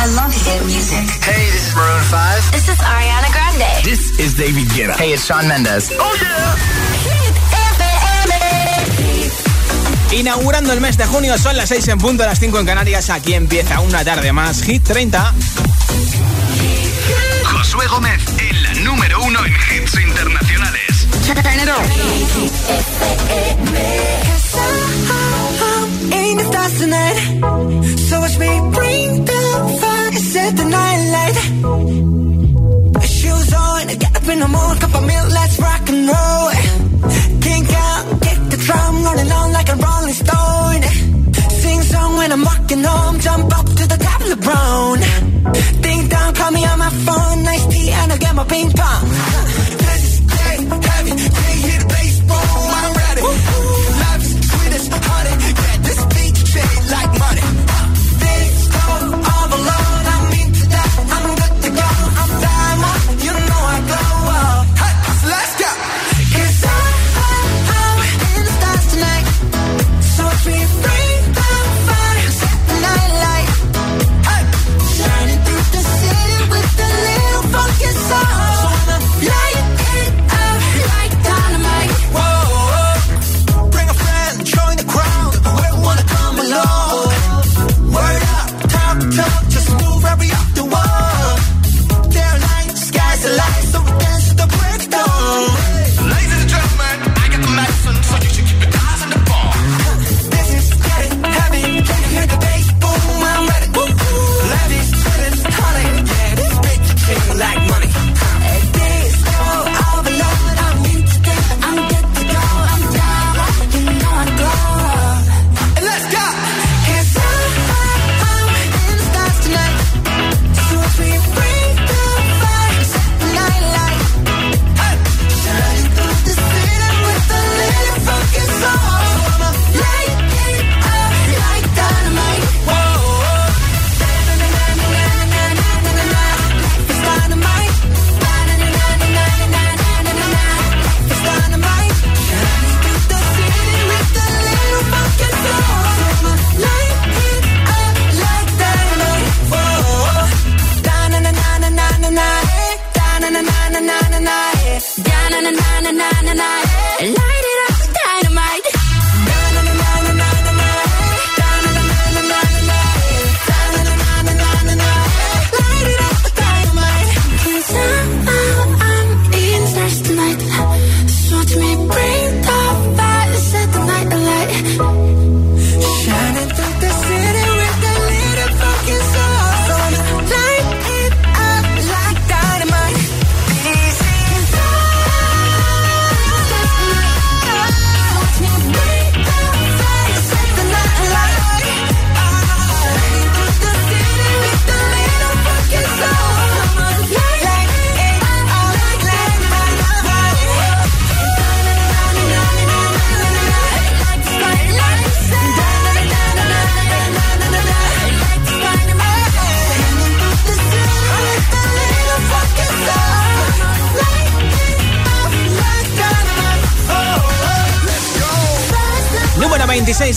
I love hit music. Hey, this is Maroon 5. This is Ariana Grande. This is David Guetta. Hey, it's Shawn Mendes. Oh yeah. Inaugurando el mes de junio, son las 6 en punto, las 5 en Canarias. Aquí empieza una tarde más. Hit 30. Josué Gómez en la número uno en hits internacionales. in the stars tonight. So watch me bring the fire, set the night light. Shoes on, get up in the mood, cup of milk, let's rock and roll. Kink out, kick the drum, rolling on like a rolling stone. Sing song when I'm walking home, jump up to the top of the brown. Ding dong, call me on my phone, nice tea, and I'll get my ping pong.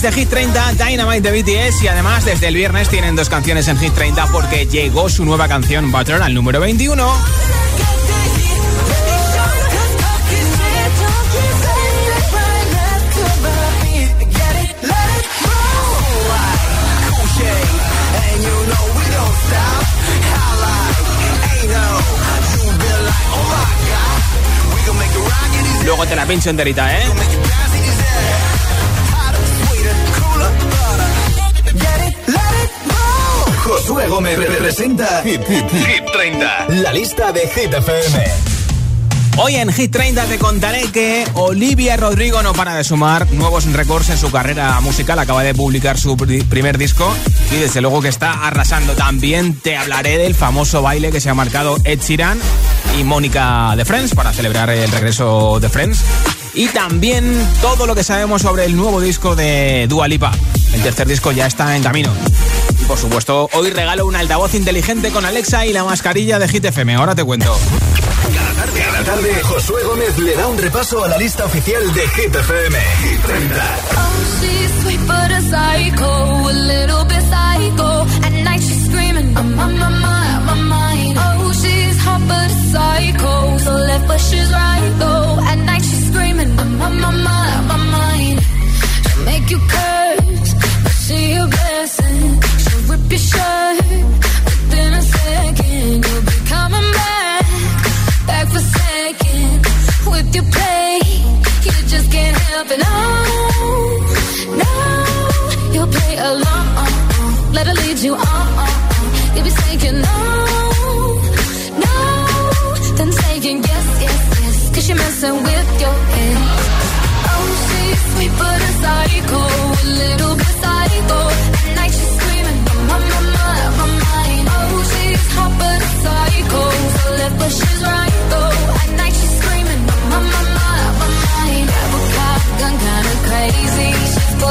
De Hit 30, Dynamite de BTS. Y además, desde el viernes tienen dos canciones en Hit 30 porque llegó su nueva canción Butter al número 21. Luego te la pincho enterita, ¿eh? Josué Gómez representa Hit, Hit, Hit 30. La lista de Hit FM. Hoy en Hit 30 te contaré que Olivia Rodrigo no para de sumar nuevos récords en su carrera musical. Acaba de publicar su pri- primer disco y desde luego que está arrasando. También te hablaré del famoso baile que se ha marcado Ed Sheeran y Mónica de Friends para celebrar el regreso de Friends. Y también todo lo que sabemos sobre el nuevo disco de Dua Lipa. El tercer disco ya está en camino. Por supuesto, hoy regalo un altavoz inteligente con Alexa y la mascarilla de Hit FM. Ahora te cuento. Cada tarde, cada tarde, Josué Gómez le da un repaso a la lista oficial de Hit Oh, she's sweet but a psycho, a little bit psycho. At night she's screaming, Oh, she's psycho, so left but she's right. At night she's screaming, make you curse, she. within a second you'll be coming back, back for seconds with your play. You just can't help it, no, no. You'll play along, let her lead you on. You'll be saying no, no, then saying yes, yes, yes, 'cause you're messing with your head. Oh, she's sweet but a psycho, a little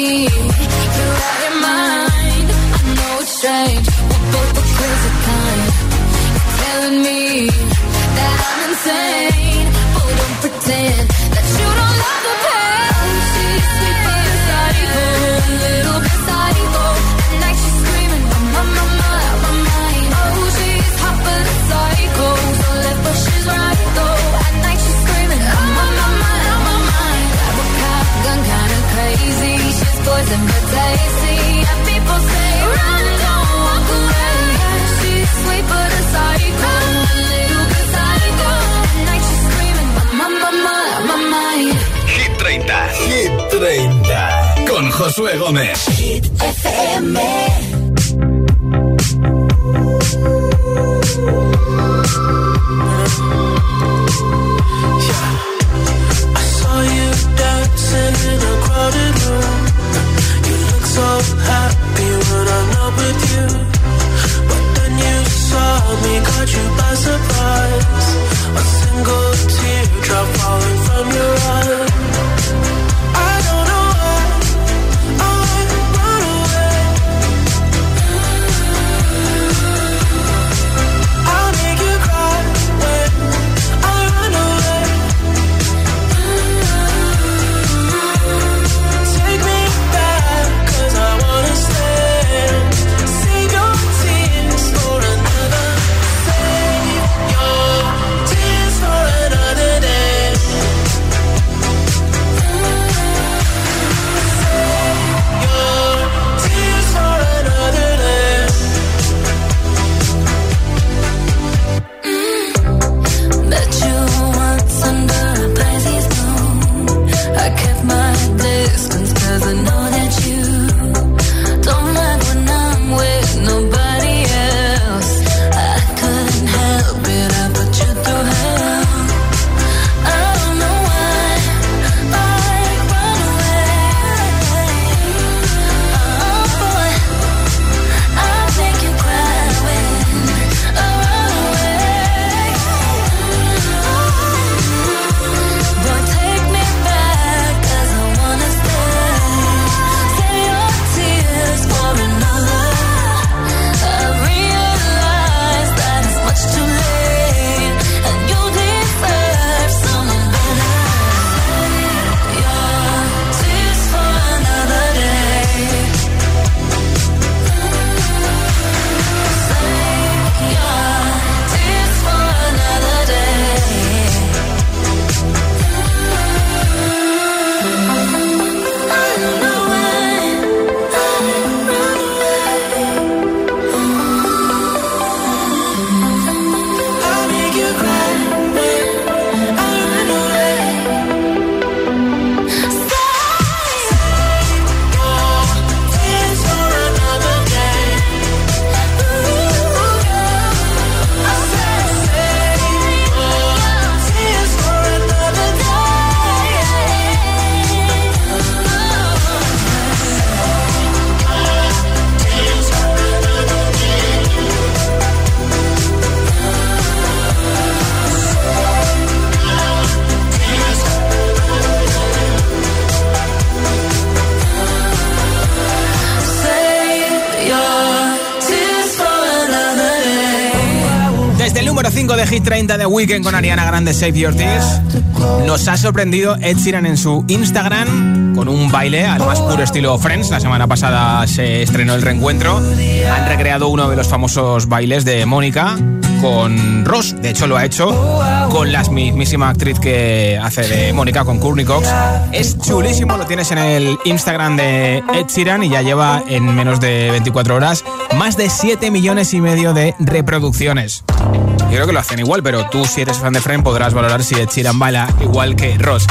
me. Man. Número 5 de Hit 30 de Weekend con Ariana Grande Save Your Tears. Nos ha sorprendido Ed Sheeran en su Instagram con un baile al más puro estilo Friends. La semana pasada se estrenó el reencuentro. Han recreado uno de los famosos bailes de Mónica con Ross. De hecho, lo ha hecho con la mismísima actriz que hace de Mónica, con Courtney Cox. Es chulísimo, lo tienes en el Instagram de Ed Sheeran y ya lleva en menos de 24 horas más de 7 millones y medio de reproducciones. Yo creo que lo hacen igual, pero tú si eres fan de Friends podrás valorar si Ed Sheeran baila igual que Ross.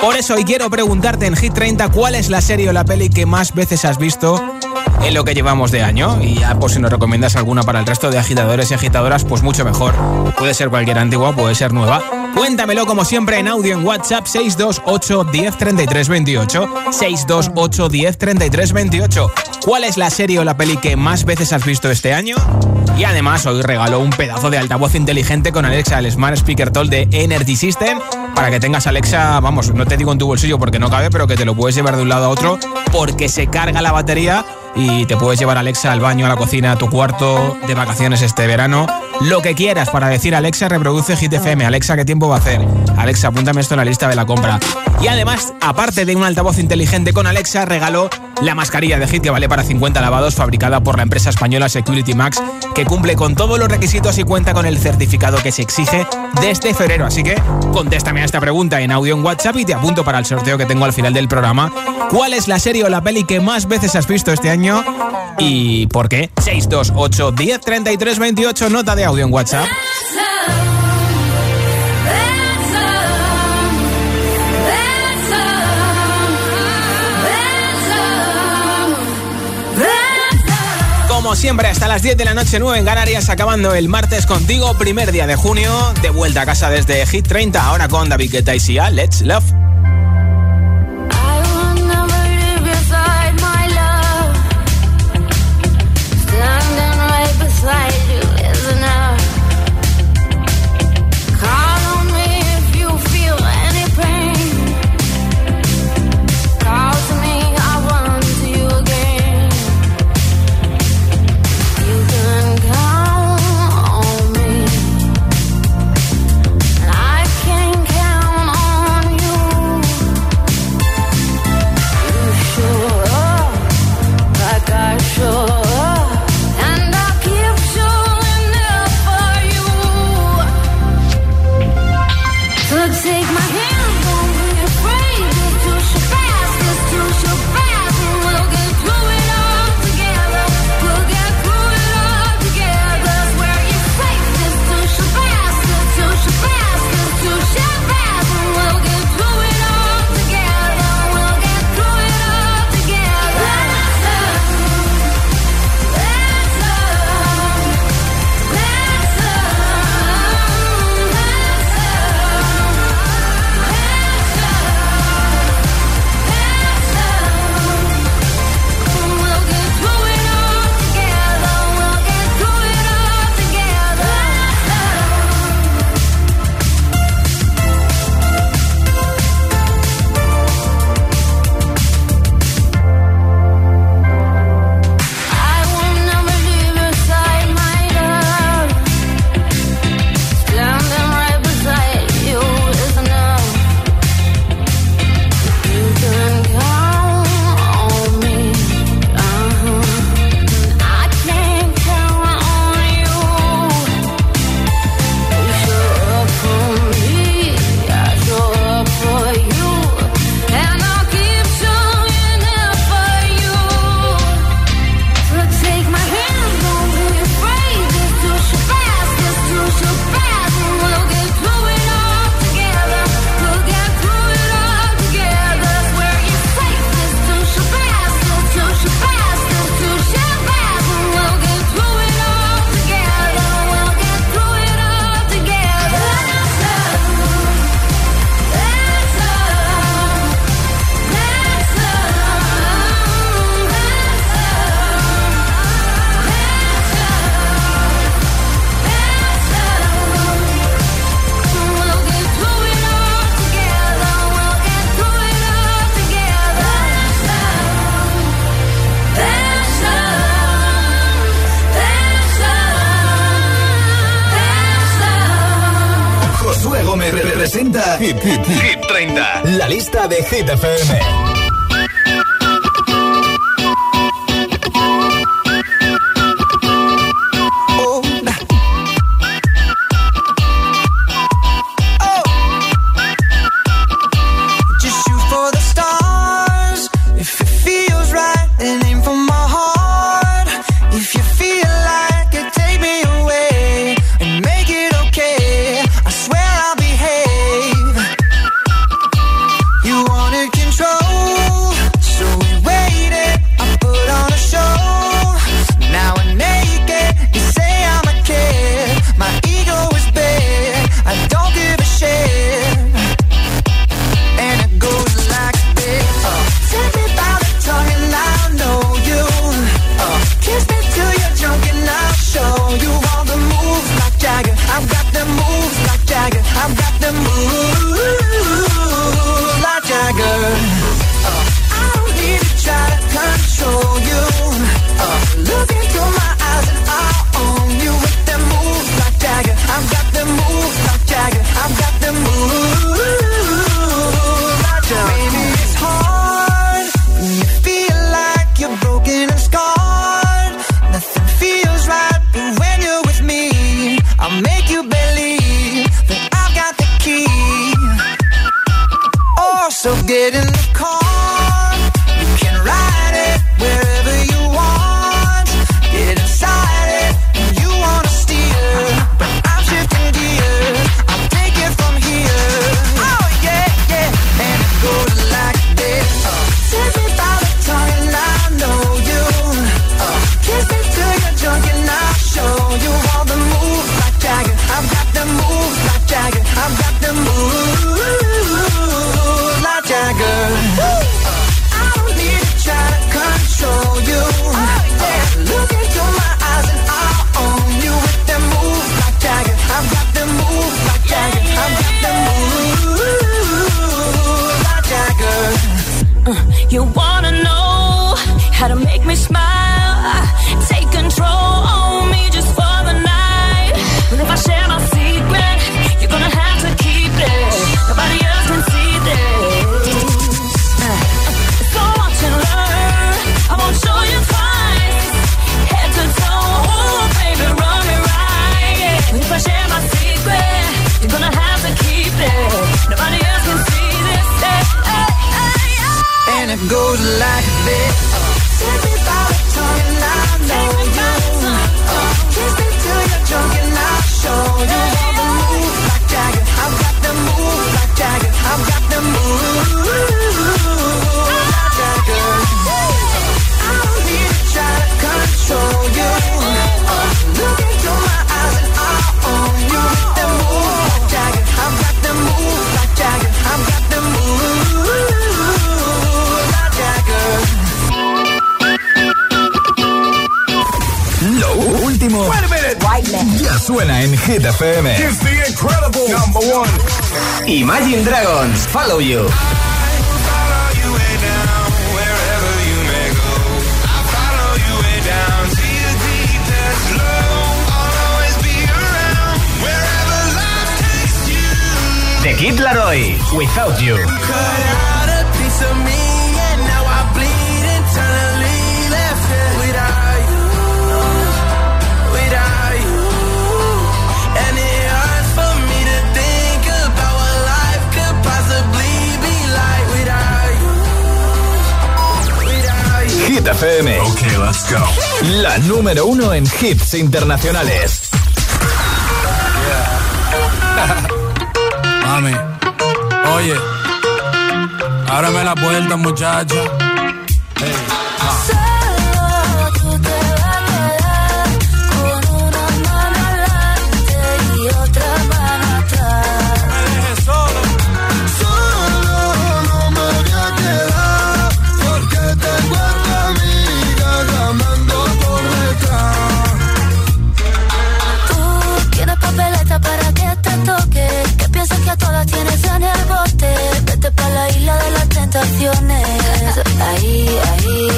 Por eso hoy quiero preguntarte en Hit 30 cuál es la serie o la peli que más veces has visto en lo que llevamos de año. Y ya, pues si nos recomiendas alguna para el resto de agitadores y agitadoras, pues mucho mejor. Puede ser cualquier antigua, puede ser nueva. Cuéntamelo como siempre en audio en WhatsApp 628 10 33 28. 628 10 33 28. ¿Cuál es la serie o la peli que más veces has visto este año? Y además hoy regalo un pedazo de altavoz inteligente con Alexa, el Smart Speaker Toll de Energy System, para que tengas Alexa, vamos, no te digo en tu bolsillo porque no cabe, pero que te lo puedes llevar de un lado a otro porque se carga la batería y te puedes llevar Alexa al baño, a la cocina, a tu cuarto, de vacaciones este verano. Lo que quieras para decir Alexa, reproduce Hit FM. Alexa, ¿qué tiempo va a hacer? Alexa, apúntame esto en la lista de la compra. Y además, aparte de un altavoz inteligente con Alexa, regaló la mascarilla de Hit que vale para 50 lavados, fabricada por la empresa española Security Max, que cumple con todos los requisitos y cuenta con el certificado que se exige desde febrero. Así que contéstame a esta pregunta en audio en WhatsApp y te apunto para el sorteo que tengo al final del programa. ¿Cuál es la serie o la peli que más veces has visto este año? ¿Y por qué? 628 10 33 28, nota de audio en WhatsApp. Como siempre, hasta las 10 de la noche, 9 en Canarias, acabando el martes contigo, primer día de junio, de vuelta a casa desde Hit 30, ahora con David Guetta y Sia, Let's Love. Lista de Hit FM. Suena en Hit FM. It's the incredible number one. Imagine Dragons, Follow You. The Kid Laroi, Without You. Hit FM. Okay, let's go. La número uno en hits internacionales. Mami, oye, ábreme la puerta, muchacha. Hey. tentaciones. Ahí, ahí.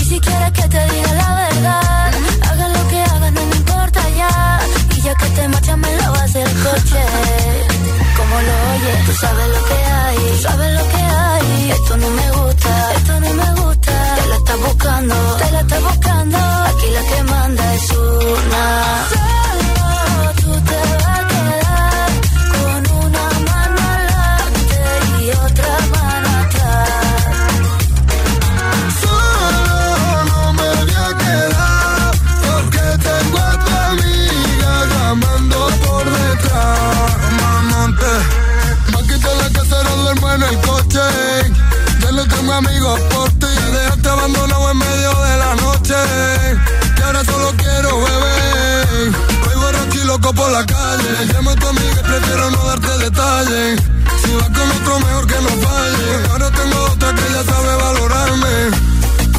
Y si quieres que te diga la verdad, haga lo que haga, no me importa ya. Y ya que te marchas, me lavas el coche. Como lo oyes, tú sabes lo que hay, tú sabes lo que hay. Esto no me gusta, esto no me gusta. Te la estás buscando, te la estás buscando. Aquí la que manda es una. Calle. Llama a tu amiga y prefiero no darte detalles. Si vas con otro, mejor que no falle. ahora tengo otra que ya sabe valorarme.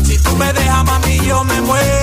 Si tú me dejas, mami, yo me muero.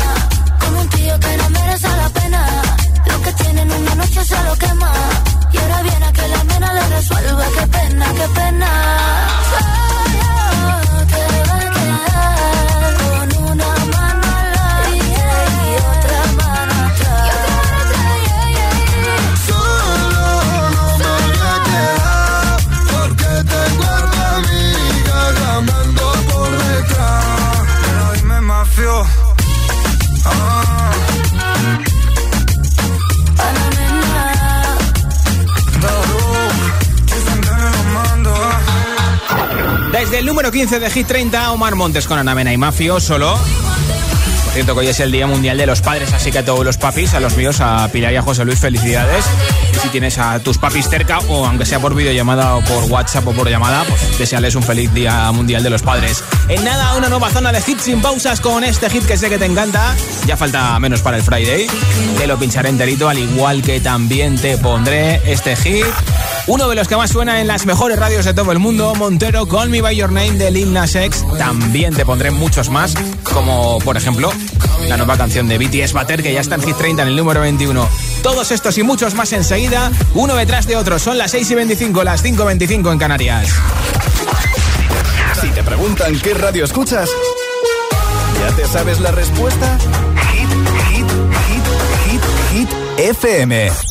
que tiene en una noche se lo quema. Y ahora viene a que la nena le resuelva, qué pena, qué pena. El número 15 de Hit 30, Omar Montes con Ana Mena y Mafio solo. Por cierto, que hoy es el Día Mundial de los Padres, así que a todos los papis, a los míos, a Pilar y a José Luis, felicidades. Si tienes a tus papis cerca, o aunque sea por videollamada o por WhatsApp o por llamada, pues deseales un feliz Día Mundial de los Padres. En nada, una nueva zona de hits sin pausas con este hit que sé que te encanta. Ya falta menos para el Friday. Te lo pincharé enterito, al igual que también te pondré este hit. Uno de los que más suena en las mejores radios de todo el mundo, Montero, Call Me By Your Name de Lil Nas. También te pondré muchos más, como por ejemplo la nueva canción de BTS Butter, que ya está en Hit 30 en el número 21. Todos estos y muchos más enseguida, uno detrás de otro. Son las 6 y 25, las 5 y 25 en Canarias. Si te preguntan qué radio escuchas, ¿ya te sabes la respuesta? Hit, hit, hit, hit, hit, FM.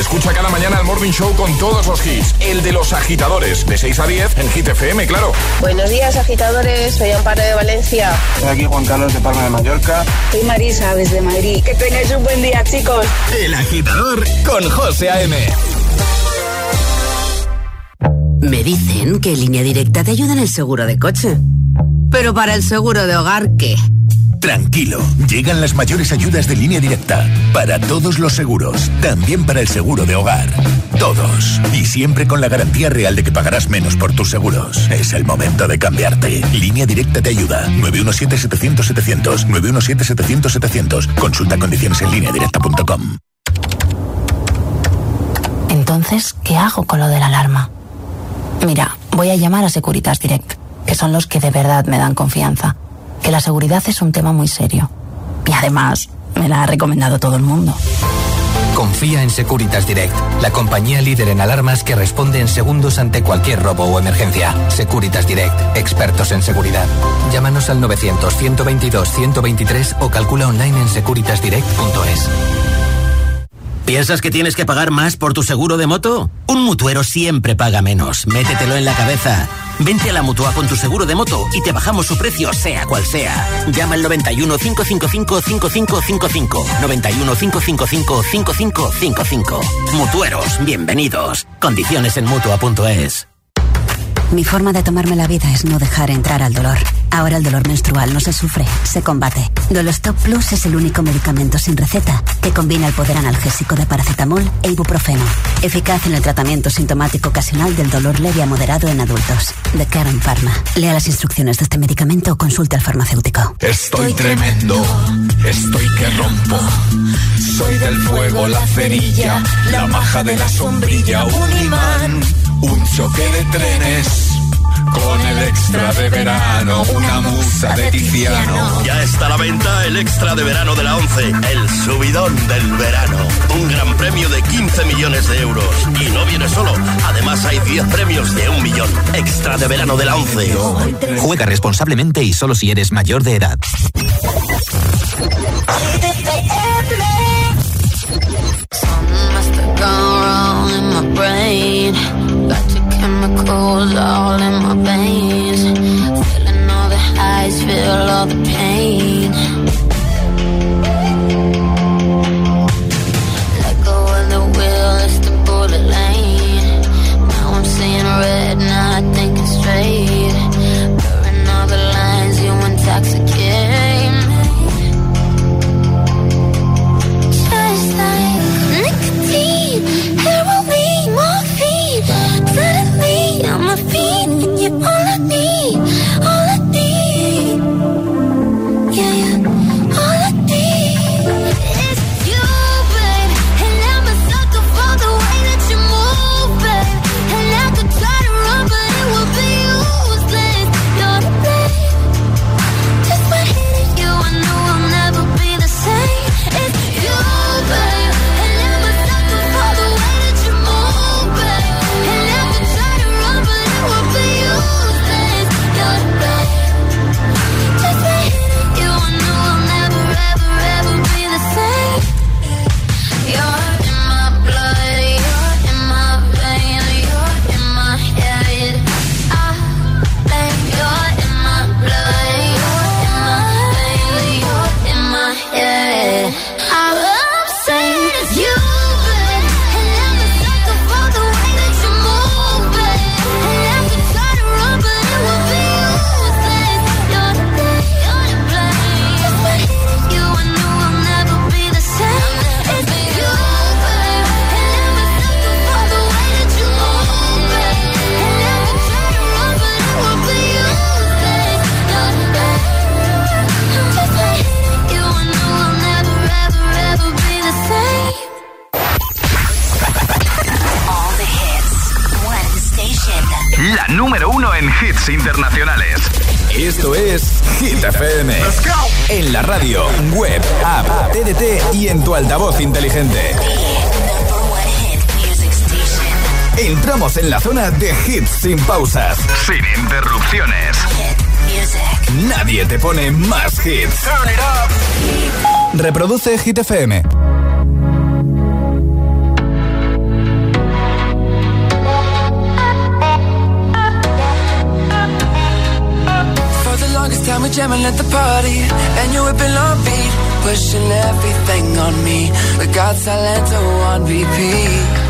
Escucha cada mañana el Morning Show con todos los hits. El de los agitadores, de 6 a 10 en Hit FM, claro. Buenos días, agitadores. Soy Amparo de Valencia. Soy aquí Juan Carlos de Palma de Mallorca. Soy Marisa desde Madrid. Que tengáis un buen día, chicos. El agitador con José A.M. Me dicen que Línea Directa te ayuda en el seguro de coche. Pero para el seguro de hogar, ¿qué? Tranquilo, llegan las mayores ayudas de línea directa para todos los seguros, también para el seguro de hogar. Todos. Y siempre con la garantía real de que pagarás menos por tus seguros. Es el momento de cambiarte. Línea directa te ayuda. 917-700-700. 917-700-700. Consulta condiciones en lineadirecta.com. Entonces, ¿qué hago con lo de la alarma? Mira, voy a llamar a Securitas Direct, que son los que de verdad me dan confianza. Que la seguridad es un tema muy serio. Y además, me la ha recomendado todo el mundo. Confía en Securitas Direct, la compañía líder en alarmas que responde en segundos ante cualquier robo o emergencia. Securitas Direct, expertos en seguridad. Llámanos al 900-122-123 o calcula online en securitasdirect.es. ¿Piensas que tienes que pagar más por tu seguro de moto? Un mutuero siempre paga menos. Métetelo en la cabeza. Vente a la mutua con tu seguro de moto y te bajamos su precio, sea cual sea. Llama al 91 555 5555. 91 555 5555. Mutueros, bienvenidos. Condiciones en mutua.es. Mi forma de tomarme la vida es no dejar entrar al dolor. Ahora el dolor menstrual no se sufre, se combate. Dolostop Plus es el único medicamento sin receta que combina el poder analgésico de paracetamol e ibuprofeno. Eficaz en el tratamiento sintomático ocasional del dolor leve a moderado en adultos. De Karen Pharma. Lea las instrucciones de este medicamento o consulte al farmacéutico. Estoy tremendo, estoy que rompo. Soy del fuego, la cerilla, la maja de la sombrilla, un imán, un choque de trenes. Con el extra de verano, una musa de Tiziano. Ya está a la venta el extra de verano de la 11, el subidón del verano. Un gran premio de 15 millones de euros. Y no viene solo, además hay 10 premios de un millón. Extra de verano de la 11. Juega responsablemente y solo si eres mayor de edad. Something must have gone wrong in my brain. Got all in my veins. Feeling all the highs, feel all the pain. Entramos en la zona de hits sin pausas, sin interrupciones. Nadie te pone más hits. Reproduce Hit FM. For the longest time, we're jamming at the party, and you whipping on beat, pushing everything on me. We got Salento on repeat.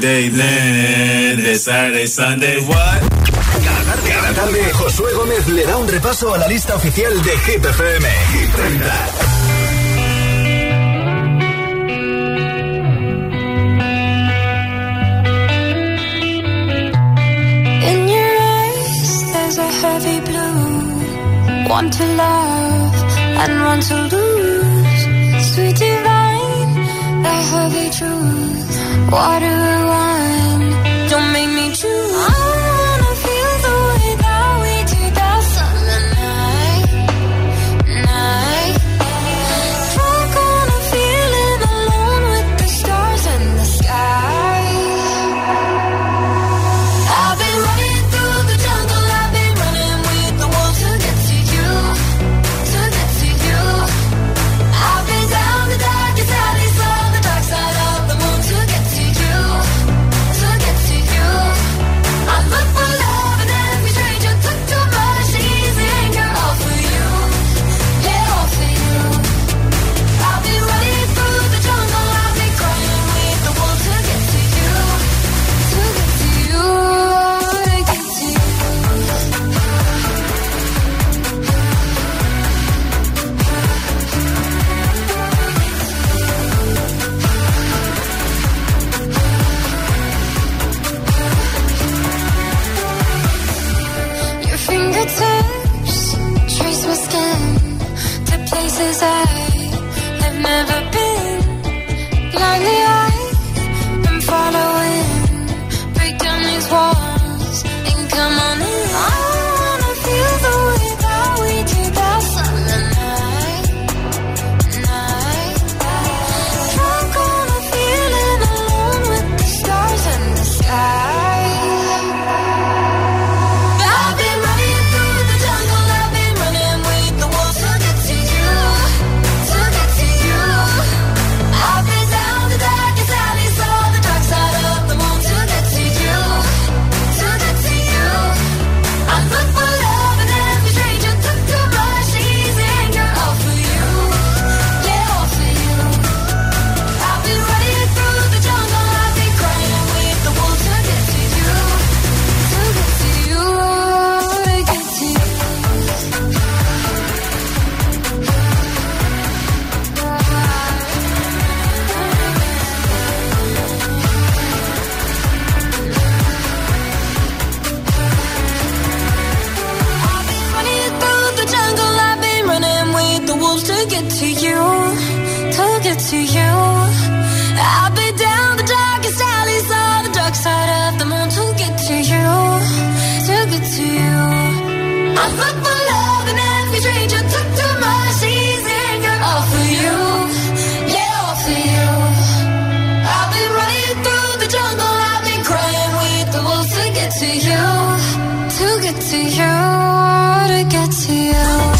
Friday, Saturday, Sunday. Cada tarde, cada tarde, Josué Gómez le da un repaso a la lista oficial de Hit FM. Hit 30. heavy blue. Want to love and want to lose. Sweet divine, the heavy truth. Water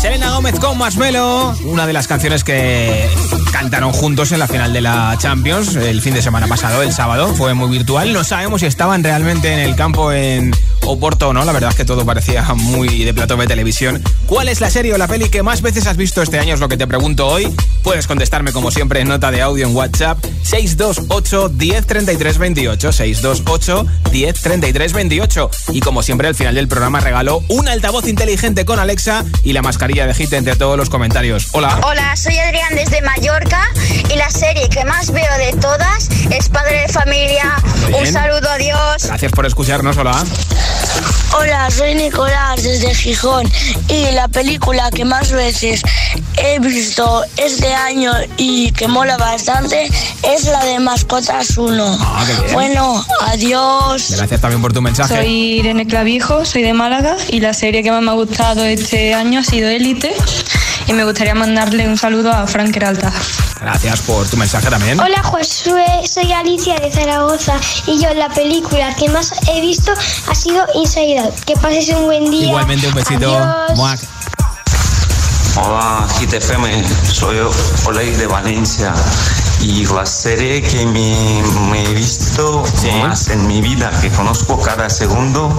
Selena Gómez con Masmelo, una de las canciones que cantaron juntos en la final de la Champions el fin de semana pasado, el sábado. Fue muy virtual. No sabemos si estaban realmente en el campo en Oporto o no. La verdad es que todo parecía muy de plato de televisión. ¿Cuál es la serie o la peli que más veces has visto este año? Es lo que te pregunto hoy. Puedes contestarme como siempre en nota de audio en WhatsApp 628 10 28. 628 10 28. Y como siempre al final del programa regalo un altavoz inteligente con Alexa y la mascarilla de hit entre todos los comentarios. Hola. Hola, soy Adrián desde Mallorca y la serie que más veo de todas es Padre de Familia. Un saludo, adiós. Gracias por escucharnos, hola. Hola, soy Nicolás desde Gijón y la película que más veces he visto este año y que mola bastante es la de Mascotas 1. Ah, bueno, adiós. Gracias también por tu mensaje. Soy Irene Clavijo, soy de Málaga y la serie que más me ha gustado este año ha sido Élite y me gustaría mandarle un saludo a Frank Heralta. Gracias por tu mensaje también. Hola Josué, soy Alicia de Zaragoza y yo la película que más he visto ha sido Inside Out. Que pases un buen día. Igualmente un besito. Adiós. Hola, GTFM, soy Oleg de Valencia y la serie que me, me he visto más en mi vida, que conozco cada segundo,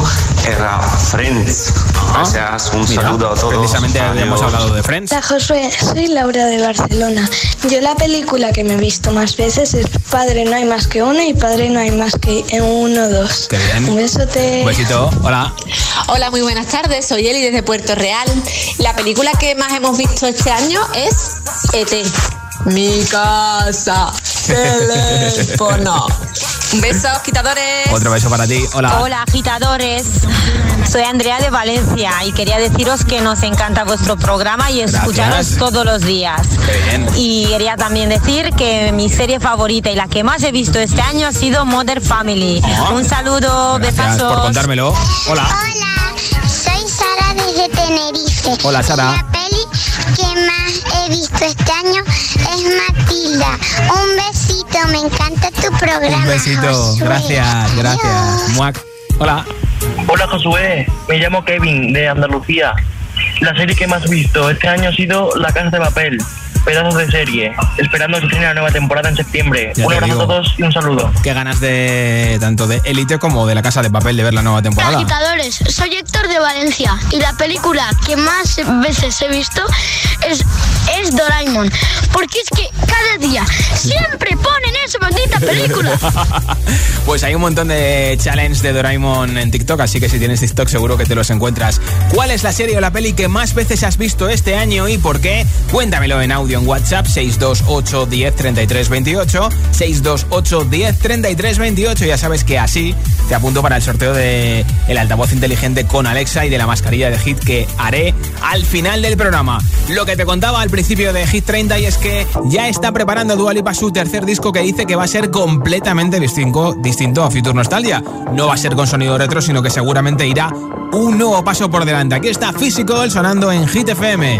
era Friends. Gracias, un Mira, saludo a todos. Precisamente Adiós. habíamos hablado de Friends. Hola Josué, soy Laura de Barcelona. Yo la película que me he visto más veces es Padre no hay más que uno y Padre no hay más que uno dos. Qué bien. Un besote. Un besito. Hola. Hola, muy buenas tardes. Soy Eli desde Puerto Real. La película que más hemos visto este año es ET. Mi casa, teléfono. Un beso, quitadores. Otro beso para ti. Hola. Hola agitadores, soy Andrea de Valencia y quería deciros que nos encanta vuestro programa y escucharos todos los días. Qué bien. Y quería también decir que mi serie favorita y la que más he visto este año ha sido Mother Family. Un saludo, Gracias besazos. por contármelo. Hola. Soy Sara desde Tenerife. Hola, Sara. La peli que más he visto este año es Matilda. Un besito, me encanta tu programa. Un besito. Josué. Gracias, gracias. Muac. Hola. Hola Josué, me llamo Kevin de Andalucía. La serie que más visto este año ha sido La Casa de Papel, pedazos de serie, esperando que se la nueva temporada en septiembre. Ya un te abrazo digo. a todos y un saludo. Qué ganas de tanto de Elite como de la Casa de Papel de ver la nueva temporada. Agitadores, soy Héctor de Valencia y la película que más veces he visto es, es Doraemon. Porque es que cada día siempre ponen esa maldita película. Pues hay un montón de challenge de Doraemon en TikTok, así que si tienes TikTok seguro que te los encuentras. ¿Cuál es la serie o la peli que más veces has visto este año y por qué? Cuéntamelo en audio en WhatsApp 628 10 33 28 628 10 33 28. Ya sabes que así te apunto para el sorteo de el altavoz inteligente con Alexa y de la mascarilla de Hit que haré al final del programa. Lo que te contaba al principio de Hit 30 y es que ya está preparando Dua Lipa su tercer disco que dice que va a ser completamente distinto, distinto a Future Nostalgia. No va a ser con sonido retro, sino que seguramente irá un nuevo paso por delante. Aquí está Physical sonando en Hit FM.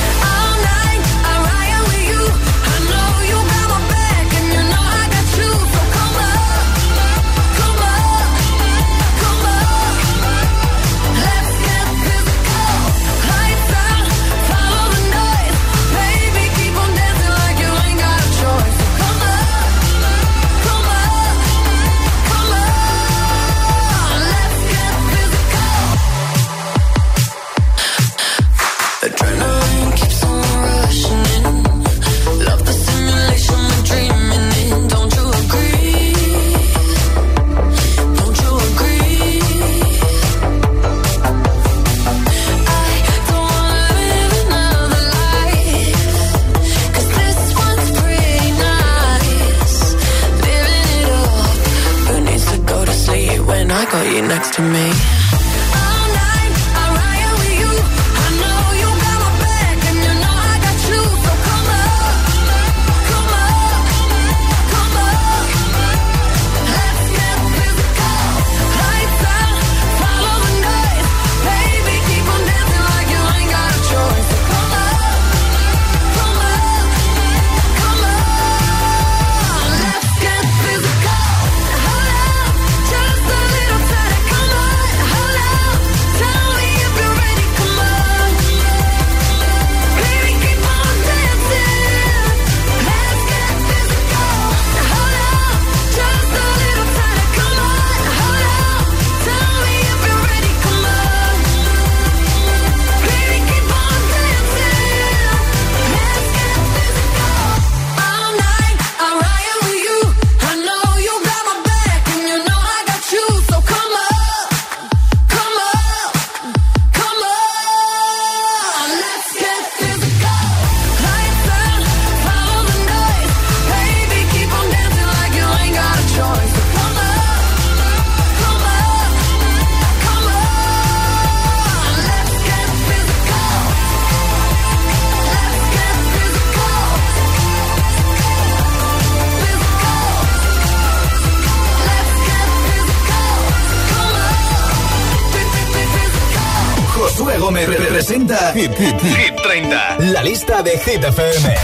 Hit FM.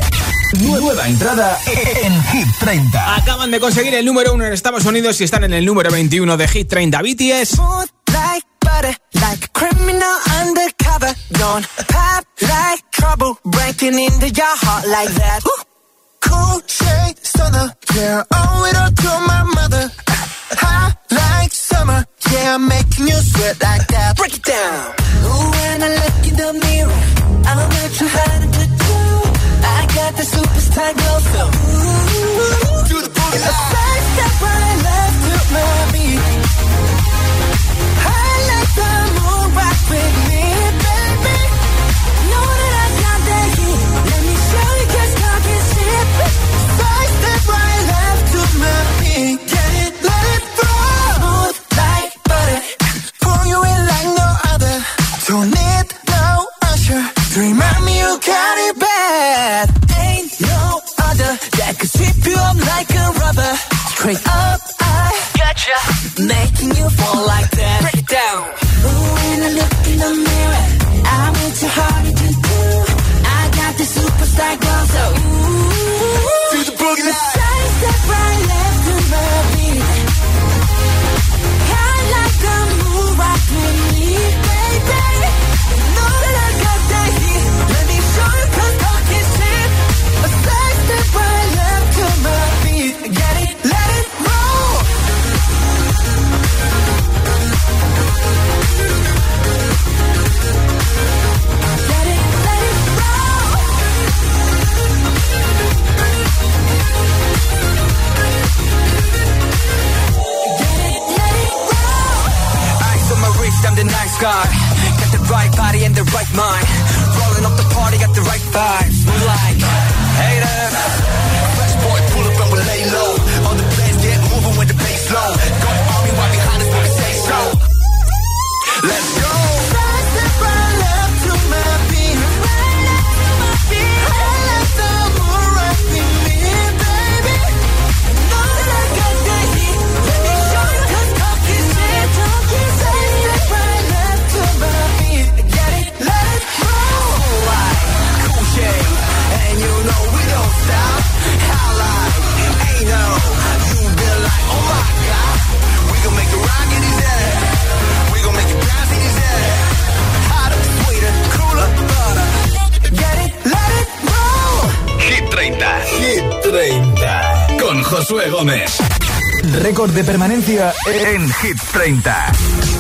Nueva entrada en Hit 30. Acaban de conseguir el número 1 en Estados Unidos y están en el número 21 de Hit 30. BTS. Like criminal undercover, don't pop like trouble breaking into your heart like that. Cool shade stunner, yeah, oh, owe it all to my mother. High like summer. Yeah, I'm making you sweat like that. Break it down. Ooh, when I look in the mirror, I'm not too hard to do. I got the superstar glow, so ooh, do the booty. It's a side step right left to my beat. I like the moon rock with me. Josué Gómez. Récord de permanencia en Hit 30.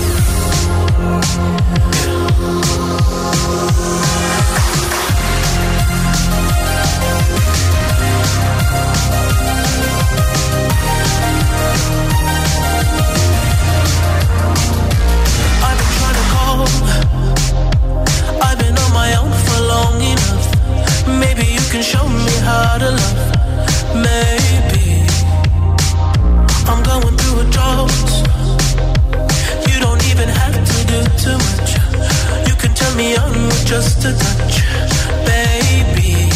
just a touch, baby.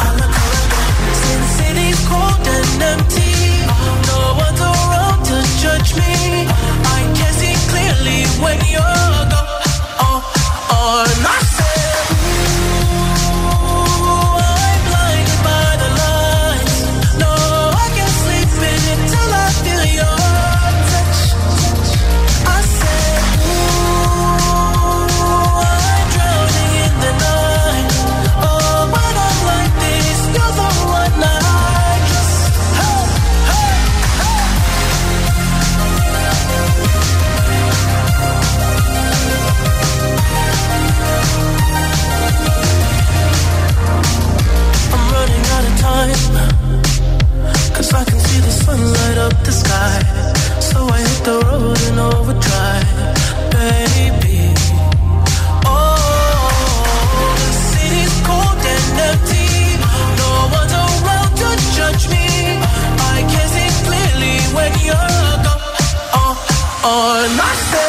I since it is cold and empty. on myself.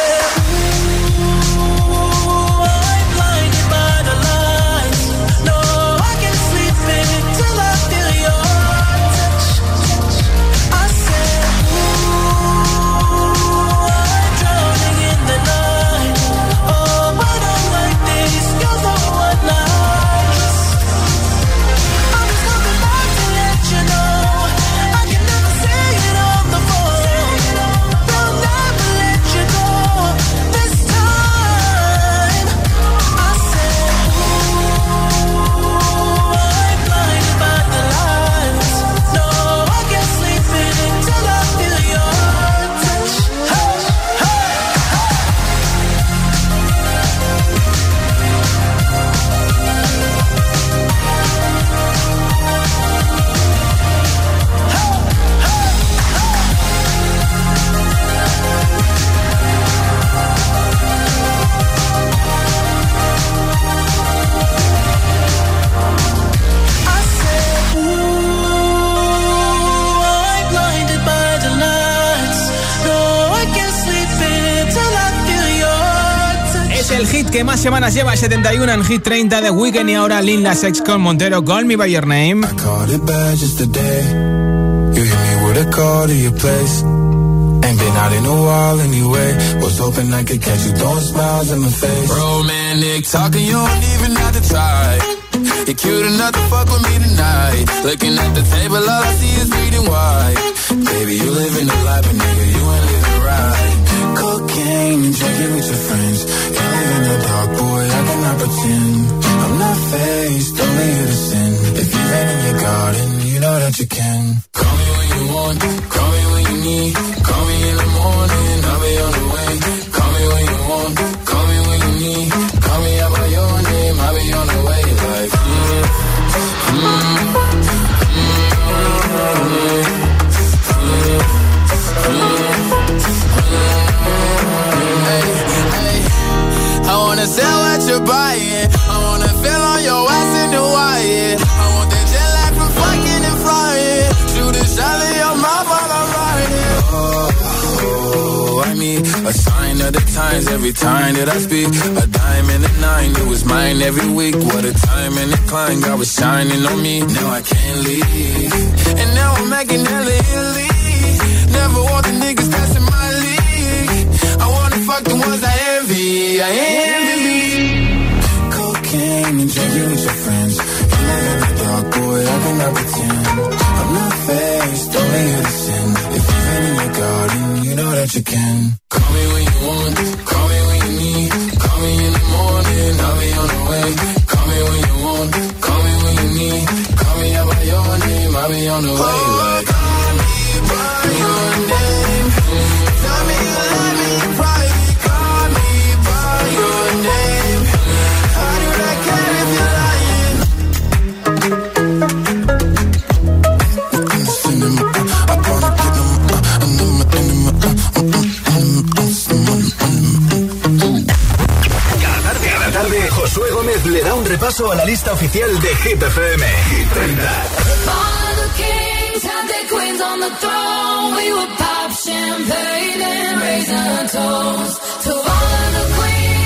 lleva 71 en Hit 30 de Weekend y ahora Linda Sex con Montero, Call Me By Your Name. I called it bad just today. You hit me with a call to your place. Ain't been out in a while anyway. Was hoping I could catch you throwing smiles in my face. Romantic talking, you don't even have to try. You're cute enough to fuck with me tonight. Looking at the table, all see is bleeding white. Baby, you living a life, but nigga, you ain't living right. Cocaine. Now I can't de Hit FM. Hit 30. Father kings had their queens on the throne. We would pop champagne and raise a toast to all the queens.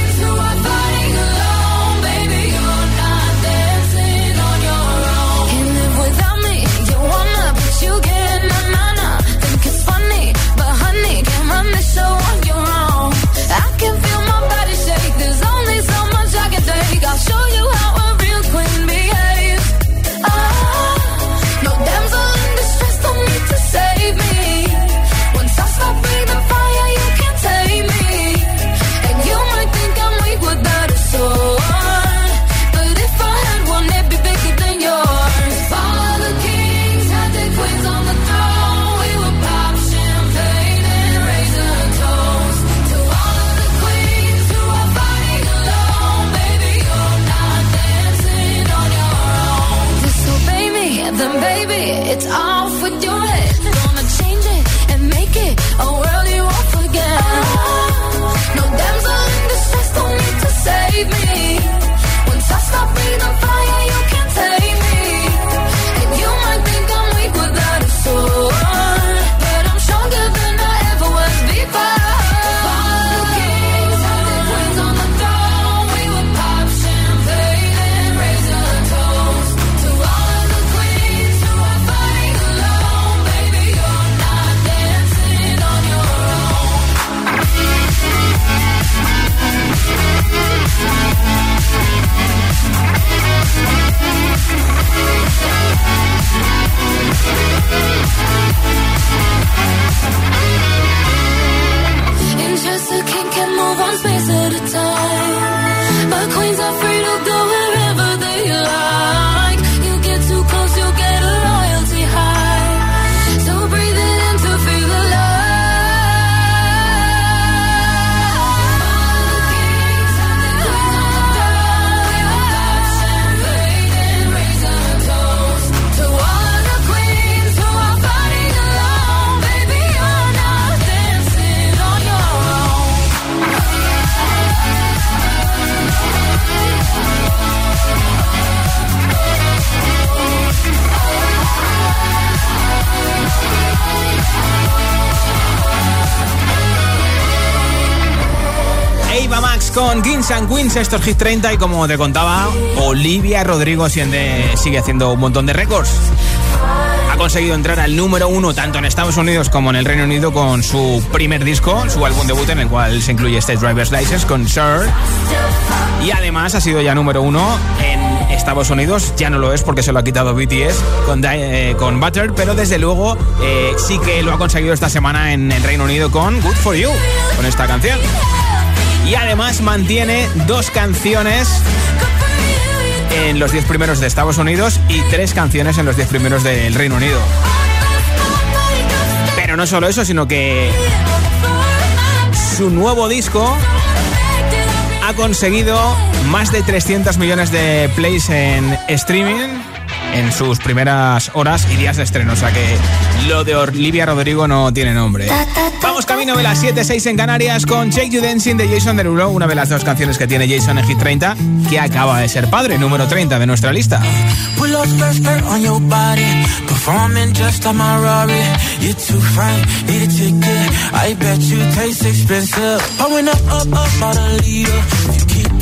Kings and Queens, estos Hit 30 y como te contaba, Olivia Rodrigo sigue haciendo un montón de récords. Ha conseguido entrar al número uno tanto en Estados Unidos como en el Reino Unido con su primer disco, su álbum debut en el cual se incluye este Driver's License con Sir. Y además ha sido ya número uno en Estados Unidos, ya no lo es porque se lo ha quitado BTS con, eh, con Butter, pero desde luego eh, sí que lo ha conseguido esta semana en el Reino Unido con Good For You, con esta canción y además mantiene dos canciones en los 10 primeros de Estados Unidos y tres canciones en los 10 primeros del Reino Unido. Pero no solo eso, sino que su nuevo disco ha conseguido más de 300 millones de plays en streaming en sus primeras horas y días de estreno. O sea que lo de Olivia Rodrigo no tiene nombre. Vamos camino de las 7-6 en Canarias con Shake You Dancing de Jason Derulo, una de las dos canciones que tiene Jason en Hit 30, que acaba de ser padre, número 30 de nuestra lista.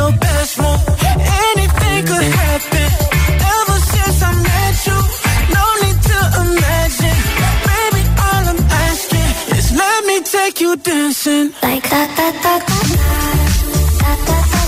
your best move. Anything could happen. Ever since I met you, no need to imagine. Baby, all I'm asking is let me take you dancing. Like da da da da da da da.